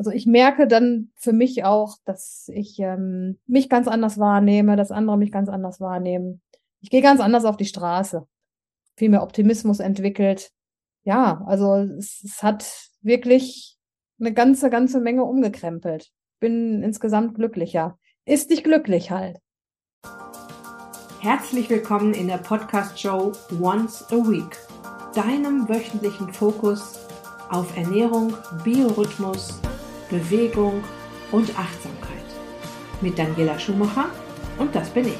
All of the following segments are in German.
Also ich merke dann für mich auch, dass ich ähm, mich ganz anders wahrnehme, dass andere mich ganz anders wahrnehmen. Ich gehe ganz anders auf die Straße. Viel mehr Optimismus entwickelt. Ja, also es, es hat wirklich eine ganze, ganze Menge umgekrempelt. Bin insgesamt glücklicher. Ist dich glücklich halt. Herzlich willkommen in der Podcast-Show Once a Week, deinem wöchentlichen Fokus auf Ernährung, Biorhythmus, Bewegung und Achtsamkeit. Mit Daniela Schumacher und das bin ich.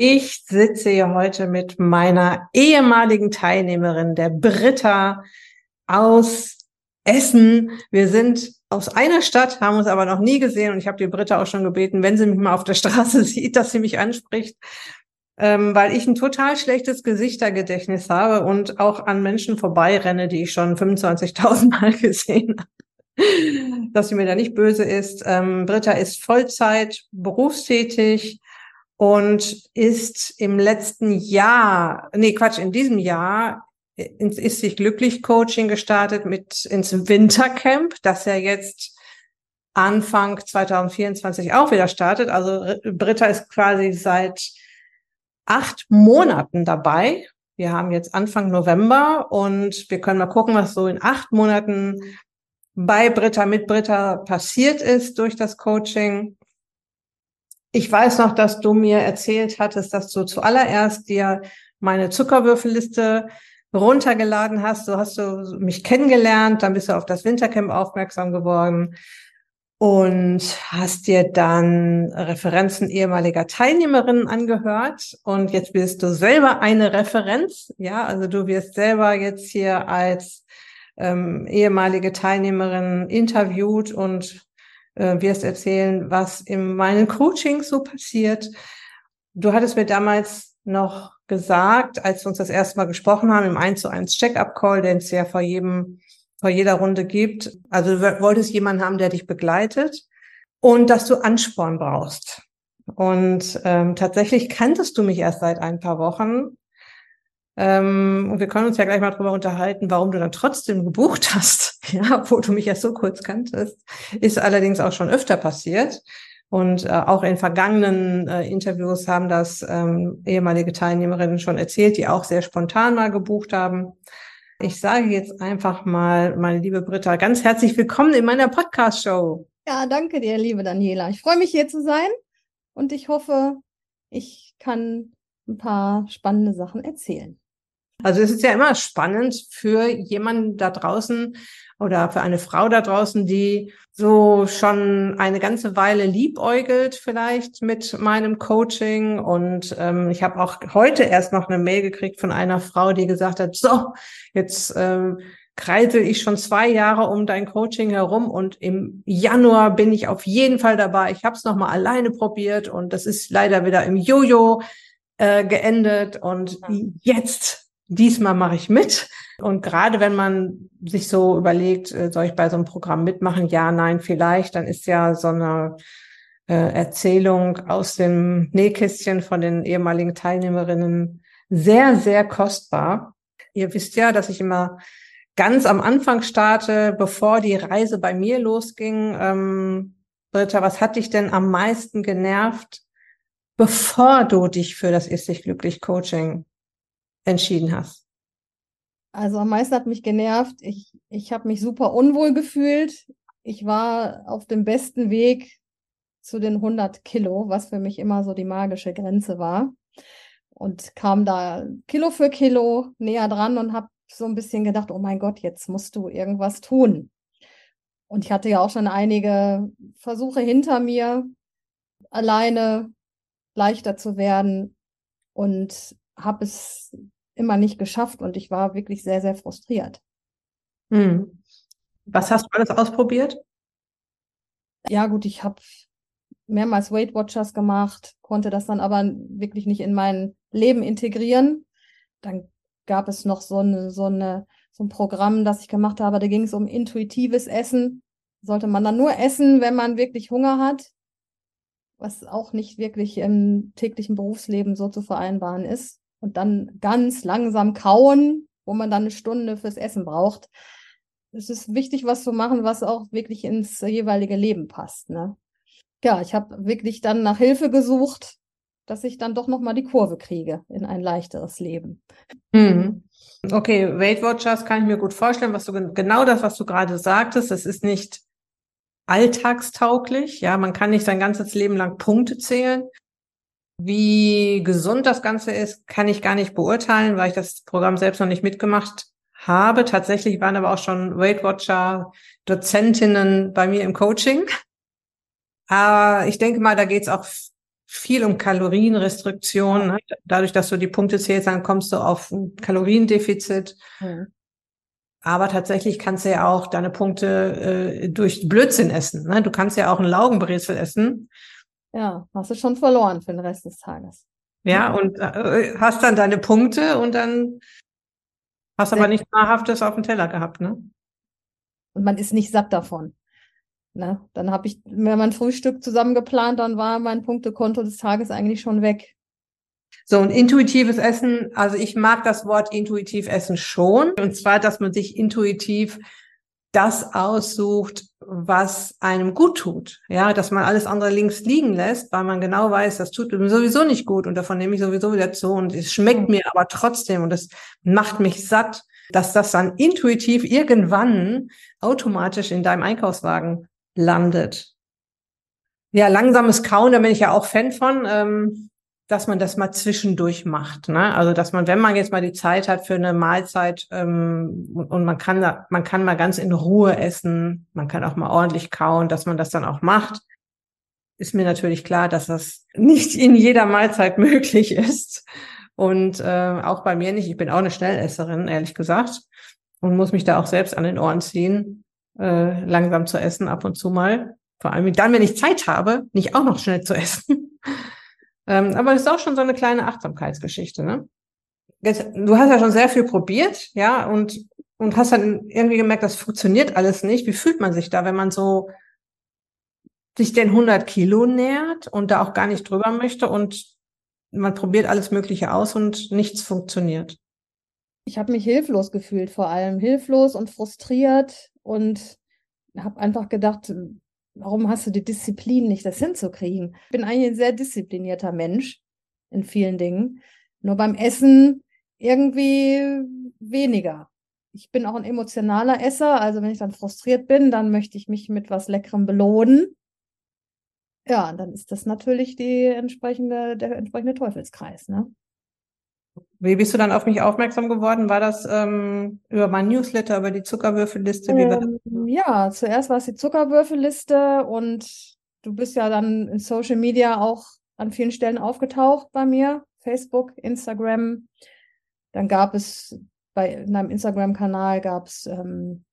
Ich sitze hier heute mit meiner ehemaligen Teilnehmerin, der Britta aus Essen. Wir sind aus einer Stadt, haben uns aber noch nie gesehen und ich habe die Britta auch schon gebeten, wenn sie mich mal auf der Straße sieht, dass sie mich anspricht, ähm, weil ich ein total schlechtes Gesichtergedächtnis habe und auch an Menschen vorbeirenne, die ich schon 25.000 Mal gesehen habe. Dass sie mir da nicht böse ist. Ähm, Britta ist Vollzeit berufstätig und ist im letzten Jahr, nee, Quatsch, in diesem Jahr Ist sich glücklich Coaching gestartet mit ins Wintercamp, das ja jetzt Anfang 2024 auch wieder startet. Also Britta ist quasi seit acht Monaten dabei. Wir haben jetzt Anfang November und wir können mal gucken, was so in acht Monaten bei Britta, mit Britta passiert ist durch das Coaching. Ich weiß noch, dass du mir erzählt hattest, dass du zuallererst dir meine Zuckerwürfelliste runtergeladen hast. So hast du mich kennengelernt, dann bist du auf das Wintercamp aufmerksam geworden und hast dir dann Referenzen ehemaliger Teilnehmerinnen angehört und jetzt bist du selber eine Referenz. Ja, also du wirst selber jetzt hier als ähm, ehemalige Teilnehmerin interviewt und äh, wirst erzählen, was in meinen Coachings so passiert. Du hattest mir damals noch gesagt, als wir uns das erste Mal gesprochen haben, im 1 zu 1 Check-up-Call, den es ja vor jedem, vor jeder Runde gibt. Also du wolltest jemanden haben, der dich begleitet und dass du Ansporn brauchst. Und ähm, tatsächlich kanntest du mich erst seit ein paar Wochen. Ähm, und wir können uns ja gleich mal drüber unterhalten, warum du dann trotzdem gebucht hast, ja, wo du mich erst so kurz kanntest. Ist allerdings auch schon öfter passiert. Und äh, auch in vergangenen äh, Interviews haben das ähm, ehemalige Teilnehmerinnen schon erzählt, die auch sehr spontan mal gebucht haben. Ich sage jetzt einfach mal, meine liebe Britta, ganz herzlich willkommen in meiner Podcast-Show. Ja, danke dir, liebe Daniela. Ich freue mich hier zu sein und ich hoffe, ich kann ein paar spannende Sachen erzählen. Also es ist ja immer spannend für jemanden da draußen oder für eine Frau da draußen, die so schon eine ganze Weile liebäugelt vielleicht mit meinem Coaching. Und ähm, ich habe auch heute erst noch eine Mail gekriegt von einer Frau, die gesagt hat, so, jetzt ähm, kreisel ich schon zwei Jahre um dein Coaching herum und im Januar bin ich auf jeden Fall dabei. Ich habe es nochmal alleine probiert und das ist leider wieder im Jojo äh, geendet. Und jetzt diesmal mache ich mit. Und gerade wenn man sich so überlegt, äh, soll ich bei so einem Programm mitmachen? Ja, nein, vielleicht, dann ist ja so eine äh, Erzählung aus dem Nähkästchen von den ehemaligen Teilnehmerinnen sehr, sehr kostbar. Ihr wisst ja, dass ich immer ganz am Anfang starte, bevor die Reise bei mir losging. Ähm, Britta, was hat dich denn am meisten genervt, bevor du dich für das Ist dich glücklich Coaching entschieden hast? Also am meisten hat mich genervt. Ich, ich habe mich super unwohl gefühlt. Ich war auf dem besten Weg zu den 100 Kilo, was für mich immer so die magische Grenze war. Und kam da Kilo für Kilo näher dran und habe so ein bisschen gedacht, oh mein Gott, jetzt musst du irgendwas tun. Und ich hatte ja auch schon einige Versuche hinter mir, alleine leichter zu werden und habe es immer nicht geschafft und ich war wirklich sehr, sehr frustriert. Hm. Was hast du alles ausprobiert? Ja, gut, ich habe mehrmals Weight Watchers gemacht, konnte das dann aber wirklich nicht in mein Leben integrieren. Dann gab es noch so eine, so eine, so ein Programm, das ich gemacht habe. Da ging es um intuitives Essen. Sollte man dann nur essen, wenn man wirklich Hunger hat, was auch nicht wirklich im täglichen Berufsleben so zu vereinbaren ist. Und dann ganz langsam kauen, wo man dann eine Stunde fürs Essen braucht. Es ist wichtig, was zu machen, was auch wirklich ins jeweilige Leben passt. Ne? Ja, ich habe wirklich dann nach Hilfe gesucht, dass ich dann doch nochmal die Kurve kriege in ein leichteres Leben. Mhm. Okay, Weight Watchers kann ich mir gut vorstellen, was du genau das, was du gerade sagtest, das ist nicht alltagstauglich. Ja, man kann nicht sein ganzes Leben lang Punkte zählen. Wie gesund das Ganze ist, kann ich gar nicht beurteilen, weil ich das Programm selbst noch nicht mitgemacht habe. Tatsächlich waren aber auch schon Weight Watcher Dozentinnen bei mir im Coaching. Aber ich denke mal, da geht es auch viel um Kalorienrestriktion. Ne? Dadurch, dass du die Punkte zählst, dann kommst du auf ein Kaloriendefizit. Mhm. Aber tatsächlich kannst du ja auch deine Punkte äh, durch Blödsinn essen. Ne? Du kannst ja auch einen Laugenbrezel essen. Ja, hast du schon verloren für den Rest des Tages. Ja, und äh, hast dann deine Punkte und dann hast aber nichts Nahrhaftes auf dem Teller gehabt, ne? Und man ist nicht satt davon. Ne? Dann habe ich mir mein Frühstück zusammen geplant, dann war mein Punktekonto des Tages eigentlich schon weg. So, und intuitives Essen, also ich mag das Wort intuitiv essen schon. Und zwar, dass man sich intuitiv das aussucht, was einem gut tut. Ja, dass man alles andere links liegen lässt, weil man genau weiß, das tut mir sowieso nicht gut und davon nehme ich sowieso wieder zu und es schmeckt mir aber trotzdem und es macht mich satt, dass das dann intuitiv irgendwann automatisch in deinem Einkaufswagen landet. Ja, langsames Kauen, da bin ich ja auch Fan von, ähm, dass man das mal zwischendurch macht. Ne? Also dass man, wenn man jetzt mal die Zeit hat für eine Mahlzeit ähm, und man kann da, man kann mal ganz in Ruhe essen, man kann auch mal ordentlich kauen, dass man das dann auch macht. Ist mir natürlich klar, dass das nicht in jeder Mahlzeit möglich ist. Und äh, auch bei mir nicht. Ich bin auch eine Schnellesserin, ehrlich gesagt. Und muss mich da auch selbst an den Ohren ziehen äh, langsam zu essen, ab und zu mal. Vor allem dann, wenn ich Zeit habe, nicht auch noch schnell zu essen. Ähm, aber es ist auch schon so eine kleine Achtsamkeitsgeschichte. Ne? Du hast ja schon sehr viel probiert, ja, und, und hast dann irgendwie gemerkt, das funktioniert alles nicht. Wie fühlt man sich da, wenn man so sich den 100 Kilo nähert und da auch gar nicht drüber möchte und man probiert alles Mögliche aus und nichts funktioniert? Ich habe mich hilflos gefühlt, vor allem hilflos und frustriert und habe einfach gedacht, warum hast du die Disziplin nicht, das hinzukriegen? Ich bin eigentlich ein sehr disziplinierter Mensch in vielen Dingen. Nur beim Essen irgendwie weniger. Ich bin auch ein emotionaler Esser, also wenn ich dann frustriert bin, dann möchte ich mich mit was Leckerem belohnen. Ja, dann ist das natürlich die entsprechende, der entsprechende Teufelskreis, ne? Wie bist du dann auf mich aufmerksam geworden? War das ähm, über mein Newsletter, über die Zuckerwürfelliste? Ähm, ja, zuerst war es die Zuckerwürfelliste und du bist ja dann in Social Media auch an vielen Stellen aufgetaucht bei mir. Facebook, Instagram. Dann gab es bei in deinem Instagram-Kanal gab es ähm,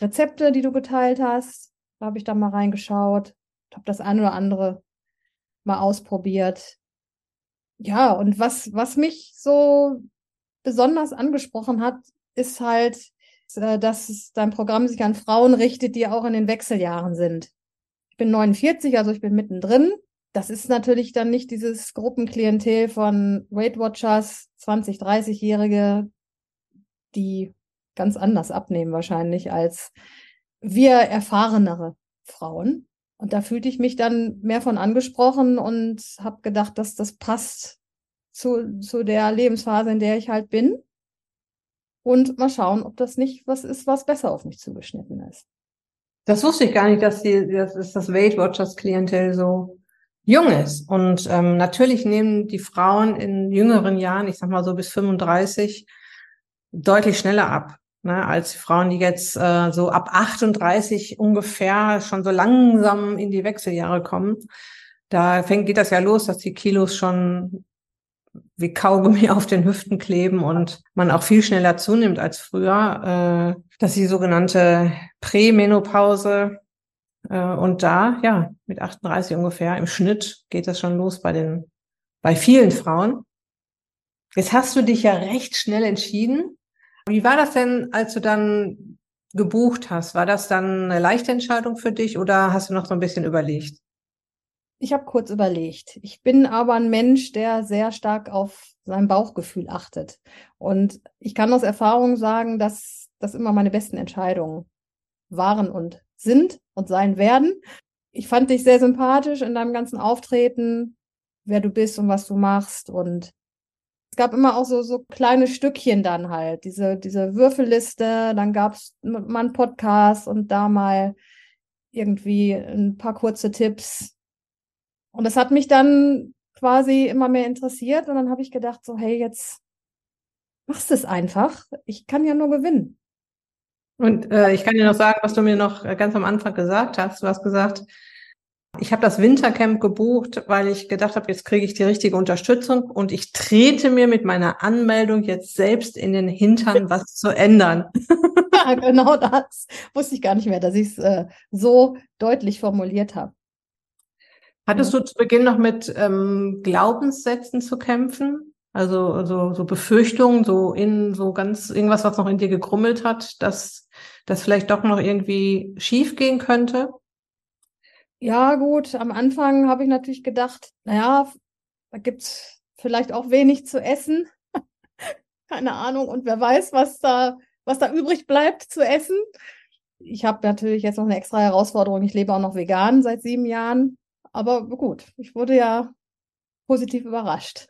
Rezepte, die du geteilt hast. Da habe ich dann mal reingeschaut, habe das eine oder andere mal ausprobiert ja, und was, was mich so besonders angesprochen hat, ist halt, äh, dass dein Programm sich an Frauen richtet, die auch in den Wechseljahren sind. Ich bin 49, also ich bin mittendrin. Das ist natürlich dann nicht dieses Gruppenklientel von Weight Watchers, 20, 30-Jährige, die ganz anders abnehmen wahrscheinlich als wir erfahrenere Frauen. Und da fühlte ich mich dann mehr von angesprochen und habe gedacht, dass das passt zu, zu der Lebensphase, in der ich halt bin. Und mal schauen, ob das nicht was ist, was besser auf mich zugeschnitten ist. Das wusste ich gar nicht, dass, die, dass das Weight Watchers Klientel so jung ist. Und ähm, natürlich nehmen die Frauen in jüngeren Jahren, ich sag mal so bis 35, deutlich schneller ab ne, als Frauen, die jetzt äh, so ab 38 ungefähr schon so langsam in die Wechseljahre kommen. Da fängt, geht das ja los, dass die Kilos schon wie Kaugummi auf den Hüften kleben und man auch viel schneller zunimmt als früher. Äh, das ist die sogenannte Prämenopause. Äh, und da, ja, mit 38 ungefähr im Schnitt geht das schon los bei den, bei vielen Frauen. Jetzt hast du dich ja recht schnell entschieden, Wie war das denn, als du dann gebucht hast? War das dann eine leichte Entscheidung für dich oder hast du noch so ein bisschen überlegt? Ich habe kurz überlegt. Ich bin aber ein Mensch, der sehr stark auf sein Bauchgefühl achtet. Und ich kann aus Erfahrung sagen, dass das immer meine besten Entscheidungen waren und sind und sein werden. Ich fand dich sehr sympathisch in deinem ganzen Auftreten, wer du bist und was du machst. Und es gab immer auch so, so kleine Stückchen dann halt, diese, diese Würfelliste, dann gab es mal einen Podcast und da mal irgendwie ein paar kurze Tipps. Und das hat mich dann quasi immer mehr interessiert und dann habe ich gedacht, so, hey, jetzt machst du es einfach. Ich kann ja nur gewinnen. Und äh, ich kann dir noch sagen, was du mir noch äh, ganz am Anfang gesagt hast. Du hast gesagt, ich habe das Wintercamp gebucht, weil ich gedacht habe, jetzt kriege ich die richtige Unterstützung und ich trete mir mit meiner Anmeldung jetzt selbst in den Hintern, was zu ändern. ja, genau das. Wusste ich gar nicht mehr, dass ich es äh, so deutlich formuliert habe. Hattest du zu Beginn noch mit ähm, Glaubenssätzen zu kämpfen? Also so, so Befürchtungen, so in so ganz irgendwas, was noch in dir gegrummelt hat, dass das vielleicht doch noch irgendwie schief gehen könnte? Ja, gut, am Anfang habe ich natürlich gedacht, naja, da gibt es vielleicht auch wenig zu essen. Keine Ahnung. Und wer weiß, was da, was da übrig bleibt zu essen. Ich habe natürlich jetzt noch eine extra Herausforderung. Ich lebe auch noch vegan seit sieben Jahren. Aber gut, ich wurde ja positiv überrascht.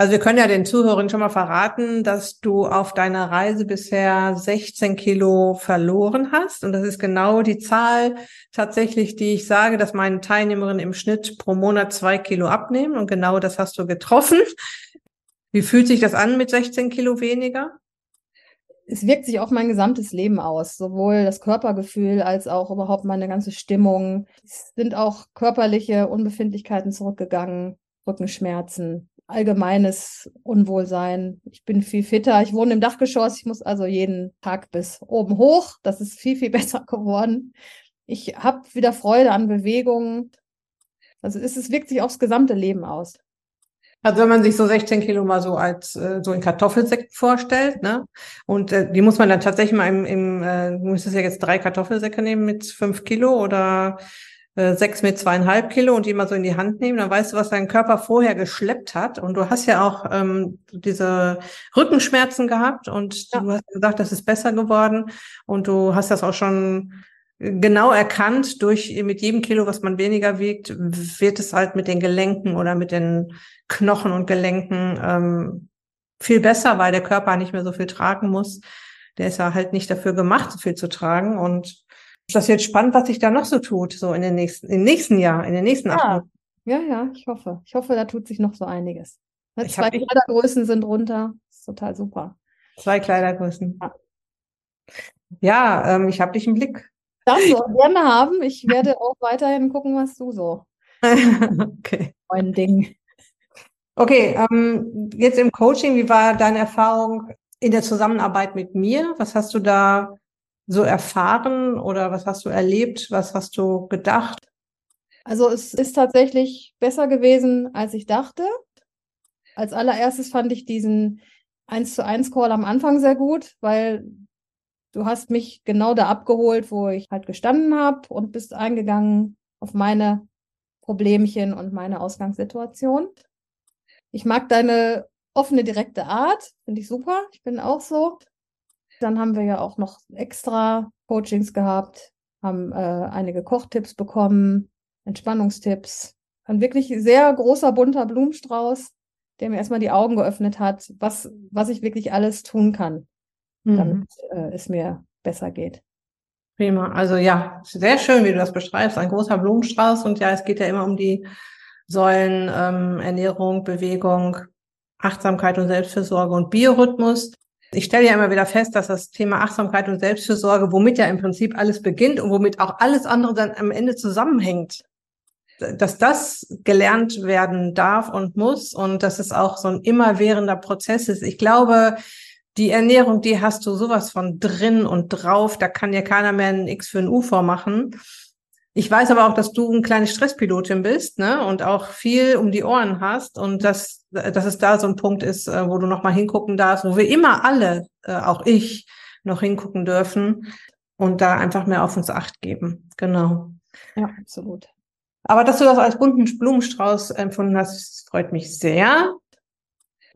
Also wir können ja den Zuhörern schon mal verraten, dass du auf deiner Reise bisher 16 Kilo verloren hast. Und das ist genau die Zahl tatsächlich, die ich sage, dass meine Teilnehmerinnen im Schnitt pro Monat zwei Kilo abnehmen. Und genau das hast du getroffen. Wie fühlt sich das an mit 16 Kilo weniger? Es wirkt sich auf mein gesamtes Leben aus, sowohl das Körpergefühl als auch überhaupt meine ganze Stimmung. Es sind auch körperliche Unbefindlichkeiten zurückgegangen, Rückenschmerzen, allgemeines Unwohlsein. Ich bin viel fitter. Ich wohne im Dachgeschoss. Ich muss also jeden Tag bis oben hoch. Das ist viel, viel besser geworden. Ich habe wieder Freude an Bewegungen. Also es, es wirkt sich aufs gesamte Leben aus. Also wenn man sich so 16 Kilo mal so als äh, so in Kartoffelsäcken vorstellt, ne? Und äh, die muss man dann tatsächlich mal im, im äh, du müsstest ja jetzt drei Kartoffelsäcke nehmen mit fünf Kilo oder sechs mit zweieinhalb Kilo und die mal so in die Hand nehmen, dann weißt du, was dein Körper vorher geschleppt hat. Und du hast ja auch ähm, diese Rückenschmerzen gehabt und ja. du hast gesagt, das ist besser geworden. Und du hast das auch schon genau erkannt, durch mit jedem Kilo, was man weniger wiegt, wird es halt mit den Gelenken oder mit den Knochen und Gelenken ähm, viel besser, weil der Körper nicht mehr so viel tragen muss. Der ist ja halt nicht dafür gemacht, so viel zu tragen. Und ist das jetzt spannend, was sich da noch so tut, so in den nächsten, im nächsten Jahr, in den nächsten acht Monaten? Ja, ja, ich hoffe. Ich hoffe, da tut sich noch so einiges. Ne, zwei Kleidergrößen sind runter. Das ist total super. Zwei Kleidergrößen. Ja, ja ähm, ich habe dich im Blick. Du auch gerne haben. Ich werde auch weiterhin gucken, was du so. okay. Mein Ding. Okay, ähm, jetzt im Coaching, wie war deine Erfahrung in der Zusammenarbeit mit mir? Was hast du da so erfahren oder was hast du erlebt? Was hast du gedacht? Also es ist tatsächlich besser gewesen, als ich dachte. Als allererstes fand ich diesen 1 zu 1 Call am Anfang sehr gut, weil du hast mich genau da abgeholt, wo ich halt gestanden habe und bist eingegangen auf meine Problemchen und meine Ausgangssituation. Ich mag deine offene, direkte Art, finde ich super. Ich bin auch so. Dann haben wir ja auch noch extra Coachings gehabt, haben äh, einige Kochtipps bekommen, Entspannungstipps. Ein wirklich sehr großer, bunter Blumenstrauß, der mir erstmal die Augen geöffnet hat, was, was ich wirklich alles tun kann, mhm. damit äh, es mir besser geht. Prima. Also ja, sehr schön, wie du das beschreibst. Ein großer Blumenstrauß und ja, es geht ja immer um die Säulen ähm, Ernährung, Bewegung, Achtsamkeit und Selbstfürsorge und Biorhythmus. Ich stelle ja immer wieder fest, dass das Thema Achtsamkeit und Selbstfürsorge, womit ja im Prinzip alles beginnt und womit auch alles andere dann am Ende zusammenhängt, dass das gelernt werden darf und muss und dass es auch so ein immerwährender Prozess ist. Ich glaube, die Ernährung, die hast du sowas von drin und drauf, da kann dir keiner mehr ein X für ein U vormachen. Ich weiß aber auch, dass du eine kleine Stresspilotin bist, ne? Und auch viel um die Ohren hast und dass, dass es da so ein Punkt ist, äh, wo du nochmal hingucken darfst, wo wir immer alle, äh, auch ich, noch hingucken dürfen und da einfach mehr auf uns Acht geben. Genau. Ja, absolut. Aber dass du das als bunten Blumenstrauß empfunden hast, freut mich sehr.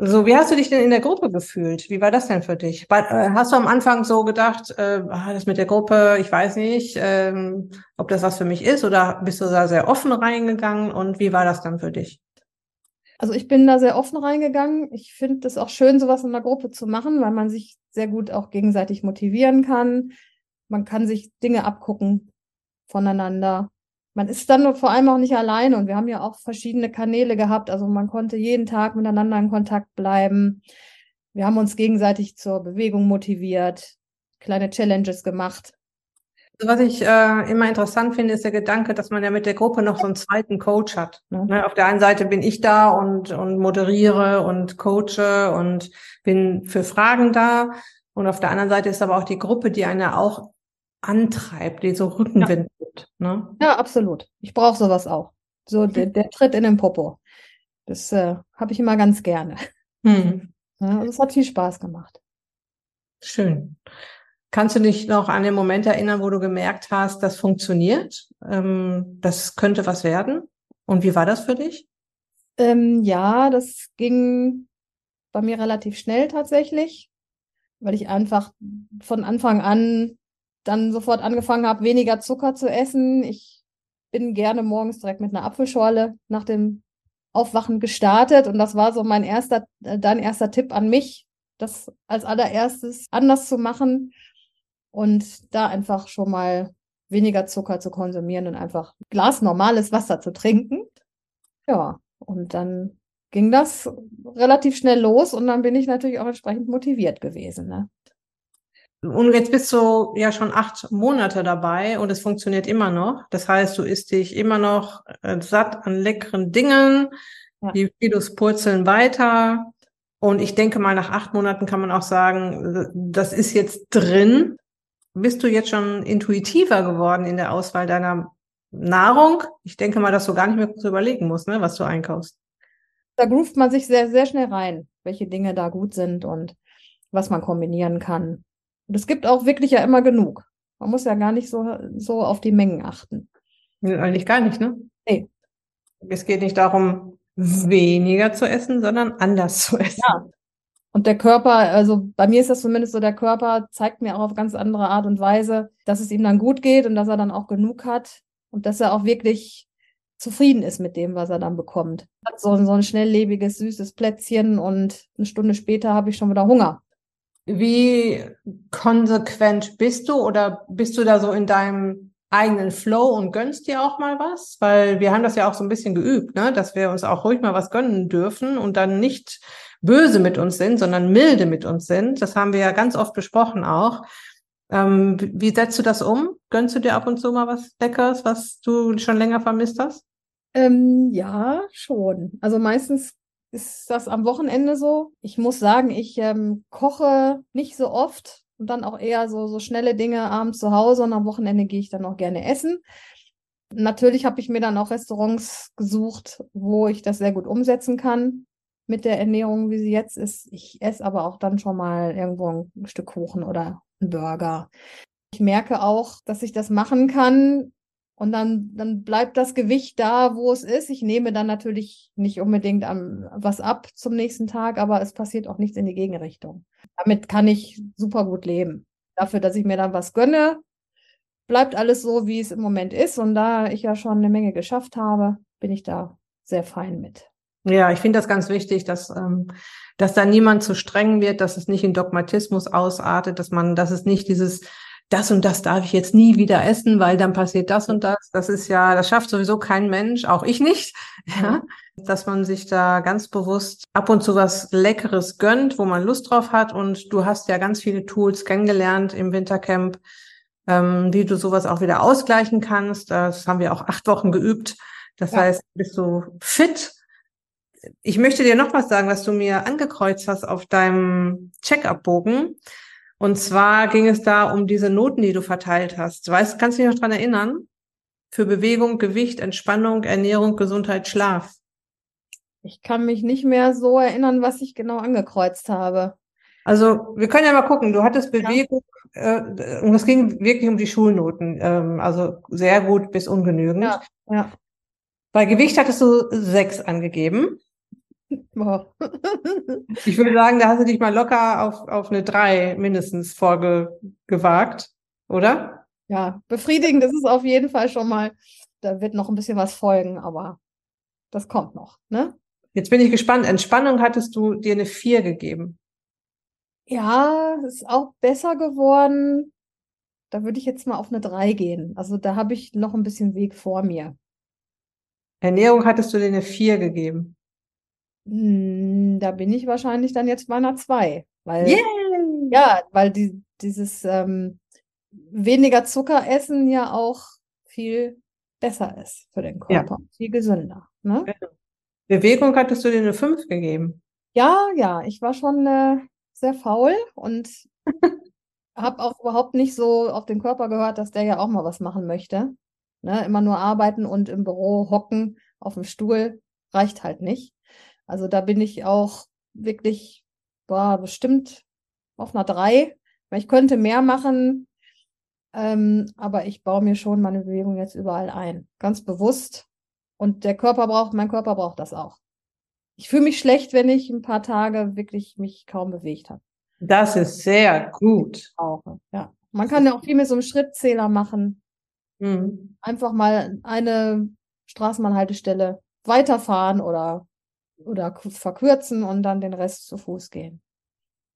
So, wie hast du dich denn in der Gruppe gefühlt? Wie war das denn für dich? Äh, hast du am Anfang so gedacht, äh, ah, das mit der Gruppe, ich weiß nicht, ähm, ob das was für mich ist, oder bist du da sehr offen reingegangen und wie war das dann für dich? Also ich bin da sehr offen reingegangen. Ich finde es auch schön, sowas in der Gruppe zu machen, weil man sich sehr gut auch gegenseitig motivieren kann. Man kann sich Dinge abgucken voneinander man ist dann vor allem auch nicht alleine und wir haben ja auch verschiedene Kanäle gehabt. Also man konnte jeden Tag miteinander in Kontakt bleiben. Wir haben uns gegenseitig zur Bewegung motiviert, kleine Challenges gemacht. Was ich äh, immer interessant finde, ist der Gedanke, dass man ja mit der Gruppe noch so einen zweiten Coach hat. Ne? Auf der einen Seite bin ich da und, und moderiere und coache und bin für Fragen da. Und auf der anderen Seite ist aber auch die Gruppe, die eine auch antreibt, die so Rückenwind ja. gibt. Ne? Ja, absolut. Ich brauche sowas auch. So der, der Tritt in den Popo. Das äh, habe ich immer ganz gerne. Hm. Ja, es hat viel Spaß gemacht. Schön. Kannst du dich noch an den Moment erinnern, wo du gemerkt hast, das funktioniert? Ähm, das könnte was werden? Und wie war das für dich? Ähm, ja, das ging bei mir relativ schnell tatsächlich, weil ich einfach von Anfang an dann sofort angefangen habe, weniger Zucker zu essen. Ich bin gerne morgens direkt mit einer Apfelschorle nach dem Aufwachen gestartet und das war so mein erster, äh, dein erster Tipp an mich, das als allererstes anders zu machen und da einfach schon mal weniger Zucker zu konsumieren und einfach Glas normales Wasser zu trinken. Ja, und dann ging das relativ schnell los und dann bin ich natürlich auch entsprechend motiviert gewesen. Ne? Und jetzt bist du ja schon acht Monate dabei und es funktioniert immer noch. Das heißt, du isst dich immer noch äh, satt an leckeren Dingen. Ja. Die Kilos purzeln weiter. Und ich denke mal, nach acht Monaten kann man auch sagen, das ist jetzt drin. Bist du jetzt schon intuitiver geworden in der Auswahl deiner Nahrung? Ich denke mal, dass du gar nicht mehr zu überlegen musst, ne, was du einkaufst. Da groovt man sich sehr, sehr schnell rein, welche Dinge da gut sind und was man kombinieren kann. Und es gibt auch wirklich ja immer genug. Man muss ja gar nicht so, so auf die Mengen achten. Nee, eigentlich gar nicht, ne? Nee. Es geht nicht darum, weniger zu essen, sondern anders zu essen. Ja. Und der Körper, also bei mir ist das zumindest so, der Körper zeigt mir auch auf ganz andere Art und Weise, dass es ihm dann gut geht und dass er dann auch genug hat und dass er auch wirklich zufrieden ist mit dem, was er dann bekommt. So, so ein schnelllebiges, süßes Plätzchen und eine Stunde später habe ich schon wieder Hunger. Wie konsequent bist du oder bist du da so in deinem eigenen Flow und gönnst dir auch mal was? Weil wir haben das ja auch so ein bisschen geübt, ne? dass wir uns auch ruhig mal was gönnen dürfen und dann nicht böse mit uns sind, sondern milde mit uns sind. Das haben wir ja ganz oft besprochen auch. Ähm, wie setzt du das um? Gönnst du dir ab und zu mal was Leckeres, was du schon länger vermisst hast? Ähm, ja, schon. Also meistens ist das am Wochenende so. Ich muss sagen, ich ähm, koche nicht so oft und dann auch eher so, so schnelle Dinge abends zu Hause und am Wochenende gehe ich dann auch gerne essen. Natürlich habe ich mir dann auch Restaurants gesucht, wo ich das sehr gut umsetzen kann mit der Ernährung, wie sie jetzt ist. Ich esse aber auch dann schon mal irgendwo ein Stück Kuchen oder ein Burger. Ich merke auch, dass ich das machen kann, und dann, dann bleibt das Gewicht da, wo es ist. Ich nehme dann natürlich nicht unbedingt am, was ab zum nächsten Tag, aber es passiert auch nichts in die Gegenrichtung. Damit kann ich super gut leben. Dafür, dass ich mir dann was gönne, bleibt alles so, wie es im Moment ist. Und da ich ja schon eine Menge geschafft habe, bin ich da sehr fein mit. Ja, ich finde das ganz wichtig, dass, ähm, dass da niemand zu streng wird, dass es nicht in Dogmatismus ausartet, dass man, dass es nicht dieses das und das darf ich jetzt nie wieder essen, weil dann passiert das und das. Das ist ja, das schafft sowieso kein Mensch, auch ich nicht. Ja, dass man sich da ganz bewusst ab und zu was Leckeres gönnt, wo man Lust drauf hat. Und du hast ja ganz viele Tools kennengelernt im Wintercamp, ähm, wie du sowas auch wieder ausgleichen kannst. Das haben wir auch acht Wochen geübt. Das ja. heißt, bist du fit. Ich möchte dir noch was sagen, was du mir angekreuzt hast auf deinem Check-up-Bogen. Und zwar ging es da um diese Noten, die du verteilt hast. Weißt, kannst du dich noch dran erinnern? für Bewegung, Gewicht, Entspannung, Ernährung, Gesundheit, Schlaf? Ich kann mich nicht mehr so erinnern, was ich genau angekreuzt habe. Also wir können ja mal gucken. Du hattest Bewegung ja. äh, und es ging wirklich um die Schulnoten. Ähm, also sehr gut bis ungenügend. Ja, ja. Bei Gewicht hattest du sechs angegeben. Wow. ich würde sagen, da hast du dich mal locker auf, auf eine drei mindestens vorgewagt, oder? Ja, befriedigend ist es auf jeden Fall schon mal. Da wird noch ein bisschen was folgen, aber das kommt noch, ne? Jetzt bin ich gespannt. Entspannung hattest du dir eine vier gegeben. Ja, ist auch besser geworden. Da würde ich jetzt mal auf eine drei gehen. Also da habe ich noch ein bisschen Weg vor mir. Ernährung hattest du dir eine vier gegeben. Hm, da bin ich wahrscheinlich dann jetzt bei einer 2. Weil, yeah. ja, weil die, dieses ähm, weniger Zucker essen ja auch viel besser ist für den Körper, ja. viel gesünder. Ne? Bewegung hattest du dir eine 5 gegeben? Ja, ja, ich war schon äh, sehr faul und habe auch überhaupt nicht so auf den Körper gehört, dass der ja auch mal was machen möchte. Ne? Immer nur arbeiten und im Büro hocken auf dem Stuhl reicht halt nicht. Also da bin ich auch wirklich, war bestimmt auf einer 3, weil ich könnte mehr machen, ähm, aber ich baue mir schon meine Bewegung jetzt überall ein, ganz bewusst. Und der Körper braucht, mein Körper braucht das auch. Ich fühle mich schlecht, wenn ich ein paar Tage wirklich mich kaum bewegt habe. Das ist sehr gut. Auch, ja. Man kann ja auch viel mit so einem Schrittzähler machen. Mhm. Einfach mal eine Straßenbahnhaltestelle weiterfahren oder oder verkürzen und dann den Rest zu Fuß gehen.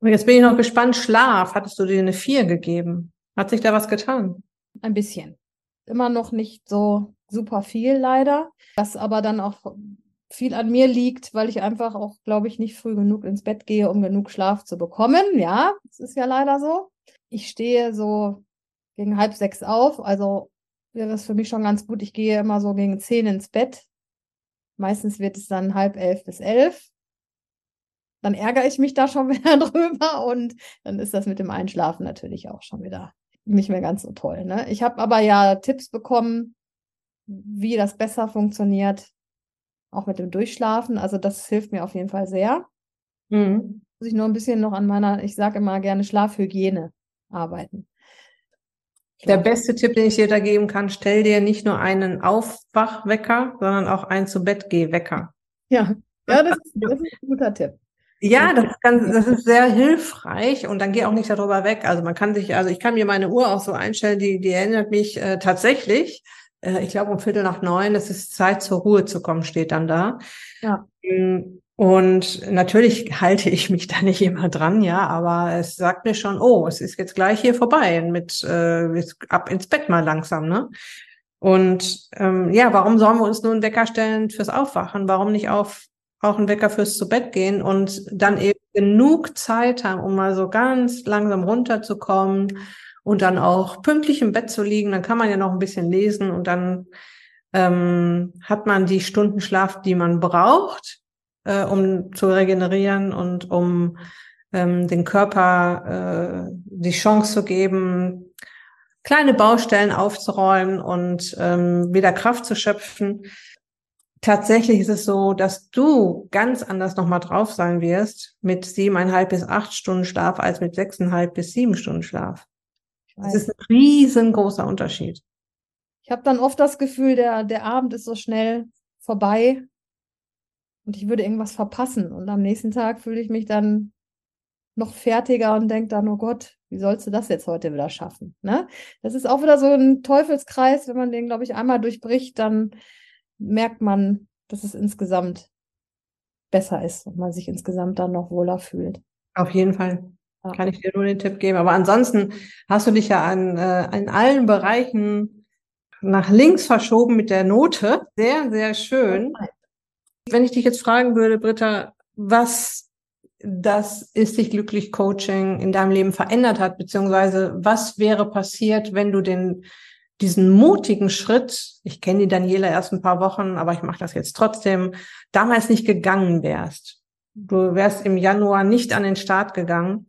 Und jetzt bin ich noch gespannt. Schlaf, hattest du dir eine 4 gegeben? Hat sich da was getan? Ein bisschen. Immer noch nicht so super viel leider. Was aber dann auch viel an mir liegt, weil ich einfach auch, glaube ich, nicht früh genug ins Bett gehe, um genug Schlaf zu bekommen. Ja, das ist ja leider so. Ich stehe so gegen halb sechs auf, also wäre es für mich schon ganz gut. Ich gehe immer so gegen zehn ins Bett, Meistens wird es dann halb elf bis elf. Dann ärgere ich mich da schon wieder drüber und dann ist das mit dem Einschlafen natürlich auch schon wieder nicht mehr ganz so toll. Ne? Ich habe aber ja Tipps bekommen, wie das besser funktioniert, auch mit dem Durchschlafen. Also das hilft mir auf jeden Fall sehr. Mhm. Muss ich nur ein bisschen noch an meiner, ich sage immer gerne Schlafhygiene arbeiten. Der beste Tipp, den ich dir da geben kann, stell dir nicht nur einen Aufwachwecker, sondern auch einen zu Bett Wecker. Ja, ja, das ist, das ist ein guter Tipp. Ja, das, kann, das ist sehr hilfreich und dann geh auch nicht darüber weg. Also man kann sich, also ich kann mir meine Uhr auch so einstellen, die, die erinnert mich äh, tatsächlich, äh, ich glaube um Viertel nach neun, es ist Zeit zur Ruhe zu kommen, steht dann da. Ja. Ähm, und natürlich halte ich mich da nicht immer dran, ja, aber es sagt mir schon, oh, es ist jetzt gleich hier vorbei mit äh, ab ins Bett mal langsam, ne? Und ähm, ja, warum sollen wir uns nur einen Wecker stellen fürs Aufwachen? Warum nicht auf auch einen Wecker fürs zu Bett gehen und dann eben genug Zeit haben, um mal so ganz langsam runterzukommen und dann auch pünktlich im Bett zu liegen? Dann kann man ja noch ein bisschen lesen und dann ähm, hat man die Stunden Schlaf, die man braucht äh, um zu regenerieren und um ähm, den Körper äh, die Chance zu geben, kleine Baustellen aufzuräumen und ähm, wieder Kraft zu schöpfen. Tatsächlich ist es so, dass du ganz anders nochmal drauf sein wirst mit siebeneinhalb bis acht Stunden Schlaf als mit sechseinhalb bis sieben Stunden Schlaf. Das ist ein riesengroßer Unterschied. Ich habe dann oft das Gefühl, der, der Abend ist so schnell vorbei und ich würde irgendwas verpassen. Und am nächsten Tag fühle ich mich dann noch fertiger und denke dann, oh Gott, wie sollst du das jetzt heute wieder schaffen? Ne? Das ist auch wieder so ein Teufelskreis, wenn man den, glaube ich, einmal durchbricht, dann merkt man, dass es insgesamt besser ist und man sich insgesamt dann noch wohler fühlt. Auf jeden Fall. Ja. Kann ich dir nur den Tipp geben. Aber ansonsten hast du dich ja an, äh, in allen Bereichen nach links verschoben mit der Note. Sehr, sehr schön. Wenn ich dich jetzt fragen würde, Britta, was das ist dich glücklich Coaching in deinem Leben verändert hat, beziehungsweise was wäre passiert, wenn du den diesen mutigen Schritt, ich kenne die Daniela erst ein paar Wochen, aber ich mache das jetzt trotzdem, damals nicht gegangen wärst. Du wärst im Januar nicht an den Start gegangen.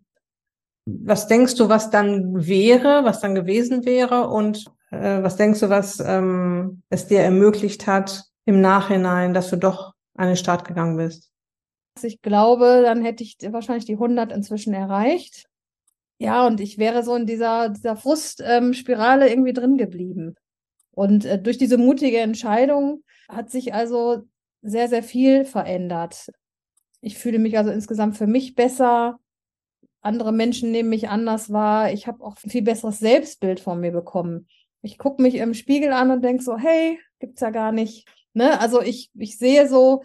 Was denkst du, was dann wäre, was dann gewesen wäre? Und äh, was denkst du, was ähm, es dir ermöglicht hat im Nachhinein, dass du doch an den Start gegangen bist? Ich glaube, dann hätte ich wahrscheinlich die 100 inzwischen erreicht. Ja, und ich wäre so in dieser, dieser Frustspirale irgendwie drin geblieben. Und äh, durch diese mutige Entscheidung hat sich also sehr, sehr viel verändert. Ich fühle mich also insgesamt für mich besser. Andere Menschen nehmen mich anders wahr. Ich habe auch ein viel besseres Selbstbild von mir bekommen. Ich gucke mich im Spiegel an und denke so, hey, gibt's ja gar nicht. Ne? Also ich, ich sehe so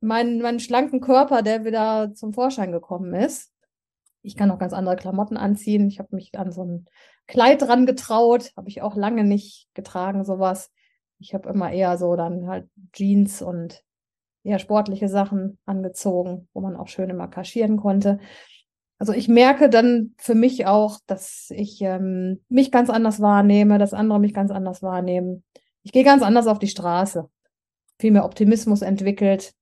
meinen, meinen schlanken Körper, der wieder zum Vorschein gekommen ist. Ich kann auch ganz andere Klamotten anziehen. Ich habe mich an so ein Kleid dran getraut, habe ich auch lange nicht getragen, sowas. Ich habe immer eher so dann halt Jeans und eher sportliche Sachen angezogen, wo man auch schön immer kaschieren konnte. Also ich merke dann für mich auch, dass ich ähm, mich ganz anders wahrnehme, dass andere mich ganz anders wahrnehmen. Ich gehe ganz anders auf die Straße. Viel mehr Optimismus entwickelt.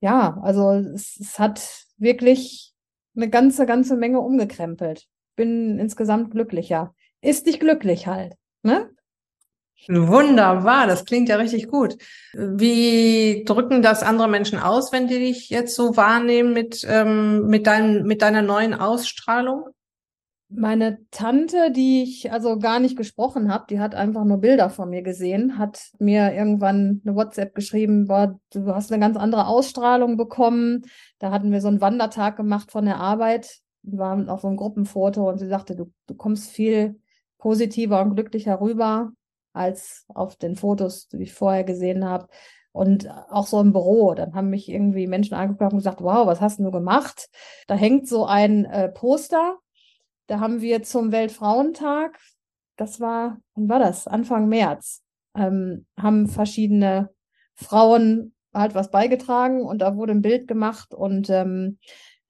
Ja, also es, es hat wirklich eine ganze, ganze Menge umgekrempelt. Bin insgesamt glücklicher. Ist dich glücklich halt. Ne? Wunderbar, das klingt ja richtig gut. Wie drücken das andere Menschen aus, wenn die dich jetzt so wahrnehmen mit, ähm, mit, dein, mit deiner neuen Ausstrahlung? Meine Tante, die ich also gar nicht gesprochen habe, die hat einfach nur Bilder von mir gesehen, hat mir irgendwann eine WhatsApp geschrieben, boah, du hast eine ganz andere Ausstrahlung bekommen. Da hatten wir so einen Wandertag gemacht von der Arbeit, waren auf so einem Gruppenfoto und sie sagte, du, du kommst viel positiver und glücklicher rüber als auf den Fotos, die ich vorher gesehen habe. Und auch so im Büro, dann haben mich irgendwie Menschen angeguckt und gesagt, wow, was hast du gemacht? Da hängt so ein äh, Poster. Da haben wir zum Weltfrauentag, das war, wann war das? Anfang März, ähm, haben verschiedene Frauen halt was beigetragen und da wurde ein Bild gemacht und ähm,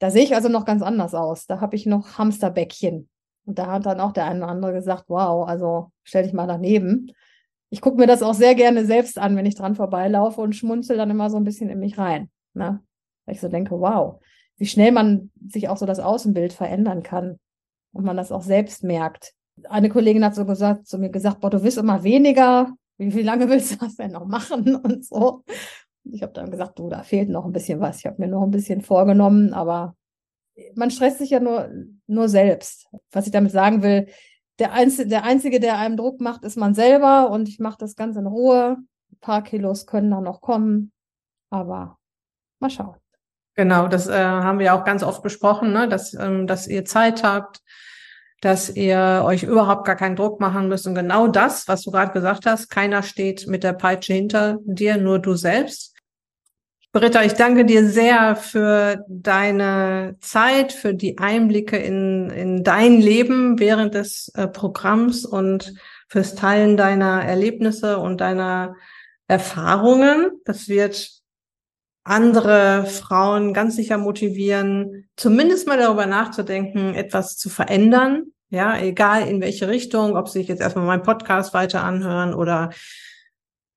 da sehe ich also noch ganz anders aus. Da habe ich noch Hamsterbäckchen und da hat dann auch der eine oder andere gesagt, wow, also stell dich mal daneben. Ich gucke mir das auch sehr gerne selbst an, wenn ich dran vorbeilaufe und schmunzel dann immer so ein bisschen in mich rein. Ne? Weil ich so denke, wow, wie schnell man sich auch so das Außenbild verändern kann und man das auch selbst merkt. Eine Kollegin hat so gesagt, zu mir gesagt, boah, du wirst immer weniger. Wie, wie lange willst du das denn noch machen und so? Ich habe dann gesagt, du, da fehlt noch ein bisschen was. Ich habe mir noch ein bisschen vorgenommen, aber man stresst sich ja nur, nur selbst. Was ich damit sagen will, der Einzige, der Einzige, der einem Druck macht, ist man selber und ich mache das ganz in Ruhe. Ein paar Kilos können da noch kommen, aber mal schauen. Genau, das äh, haben wir auch ganz oft besprochen, ne? dass, ähm, dass ihr Zeit habt, dass ihr euch überhaupt gar keinen Druck machen müsst. Und genau das, was du gerade gesagt hast, keiner steht mit der Peitsche hinter dir, nur du selbst. Britta, ich danke dir sehr für deine Zeit, für die Einblicke in, in dein Leben während des äh, Programms und fürs Teilen deiner Erlebnisse und deiner Erfahrungen. Das wird andere Frauen ganz sicher motivieren, zumindest mal darüber nachzudenken, etwas zu verändern. Ja, egal in welche Richtung, ob sie sich jetzt erstmal meinen Podcast weiter anhören oder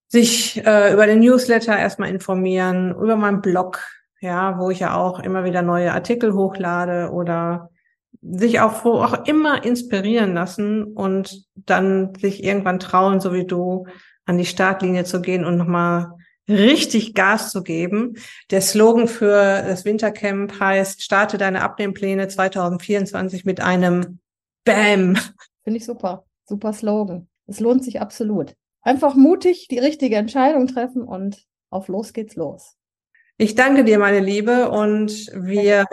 sich äh, über den Newsletter erstmal informieren, über meinen Blog, ja, wo ich ja auch immer wieder neue Artikel hochlade oder sich auch wo auch immer inspirieren lassen und dann sich irgendwann trauen, so wie du, an die Startlinie zu gehen und nochmal richtig Gas zu geben. Der Slogan für das Wintercamp heißt, starte deine Abnehmpläne 2024 mit einem Bam. Finde ich super. Super Slogan. Es lohnt sich absolut einfach mutig die richtige Entscheidung treffen und auf los geht's los. Ich danke dir, meine Liebe, und wir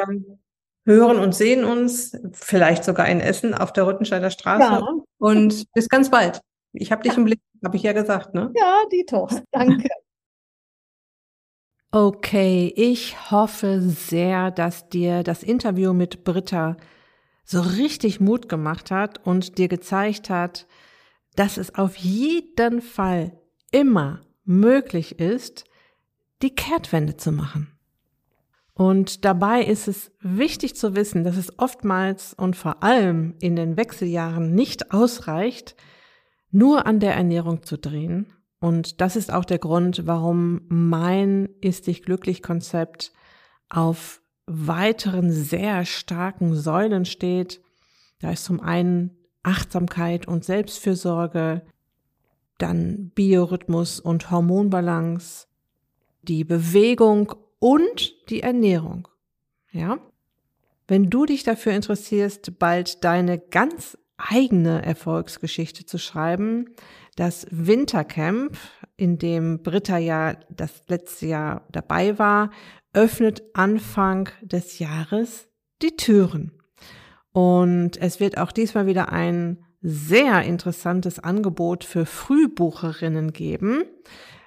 hören und sehen uns vielleicht sogar in Essen auf der Rüttenscheider Straße. Ja. Und bis ganz bald. Ich habe dich ja. im Blick, habe ich ja gesagt, ne? Ja, Dito. Danke. Okay, ich hoffe sehr, dass dir das Interview mit Britta so richtig Mut gemacht hat und dir gezeigt hat, dass es auf jeden Fall immer möglich ist, die Kehrtwende zu machen. Und dabei ist es wichtig zu wissen, dass es oftmals und vor allem in den Wechseljahren nicht ausreicht, nur an der Ernährung zu drehen. Und das ist auch der Grund, warum mein Ist dich glücklich Konzept auf weiteren sehr starken Säulen steht. Da ist zum einen Achtsamkeit und Selbstfürsorge, dann Biorhythmus und Hormonbalance, die Bewegung und die Ernährung. Ja? Wenn du dich dafür interessierst, bald deine ganz eigene Erfolgsgeschichte zu schreiben, das Wintercamp, in dem Britta ja das letzte Jahr dabei war, öffnet Anfang des Jahres die Türen. Und es wird auch diesmal wieder ein sehr interessantes Angebot für Frühbucherinnen geben.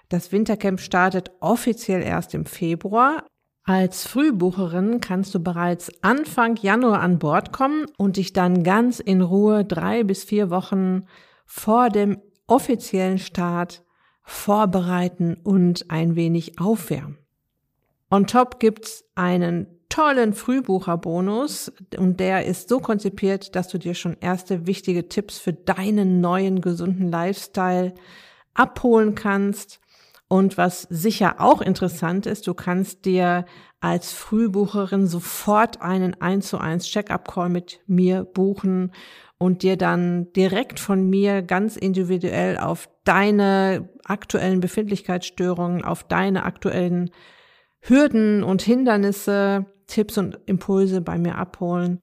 Das Wintercamp startet offiziell erst im Februar. Als Frühbucherin kannst du bereits Anfang Januar an Bord kommen und dich dann ganz in Ruhe drei bis vier Wochen vor dem offiziellen Start vorbereiten und ein wenig aufwärmen. On top gibt's einen tollen Frühbucherbonus und der ist so konzipiert, dass du dir schon erste wichtige Tipps für deinen neuen gesunden Lifestyle abholen kannst. Und was sicher auch interessant ist, du kannst dir als Frühbucherin sofort einen 1 zu 1 Check-up-Call mit mir buchen und dir dann direkt von mir ganz individuell auf deine aktuellen Befindlichkeitsstörungen, auf deine aktuellen Hürden und Hindernisse, Tipps und Impulse bei mir abholen.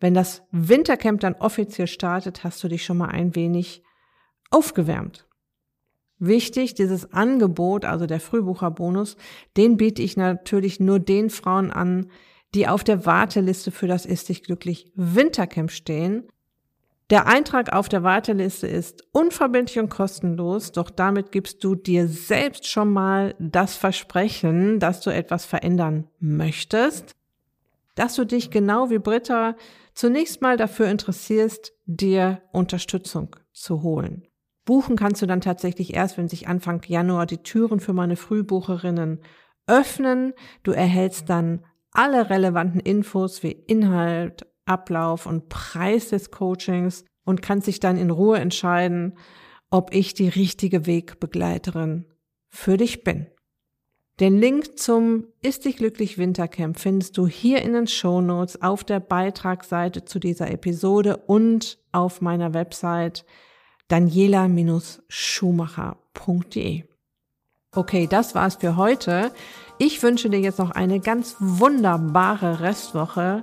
Wenn das Wintercamp dann offiziell startet, hast du dich schon mal ein wenig aufgewärmt. Wichtig, dieses Angebot, also der Frühbucherbonus, den biete ich natürlich nur den Frauen an, die auf der Warteliste für das Ist dich glücklich Wintercamp stehen. Der Eintrag auf der Warteliste ist unverbindlich und kostenlos, doch damit gibst du dir selbst schon mal das Versprechen, dass du etwas verändern möchtest, dass du dich genau wie Britta zunächst mal dafür interessierst, dir Unterstützung zu holen. Buchen kannst du dann tatsächlich erst, wenn sich Anfang Januar die Türen für meine Frühbucherinnen öffnen. Du erhältst dann alle relevanten Infos wie Inhalt, Ablauf und Preis des Coachings und kann sich dann in Ruhe entscheiden, ob ich die richtige Wegbegleiterin für dich bin. Den Link zum Ist dich glücklich Wintercamp findest du hier in den Show Notes auf der Beitragsseite zu dieser Episode und auf meiner Website daniela-schumacher.de. Okay, das war's für heute. Ich wünsche dir jetzt noch eine ganz wunderbare Restwoche.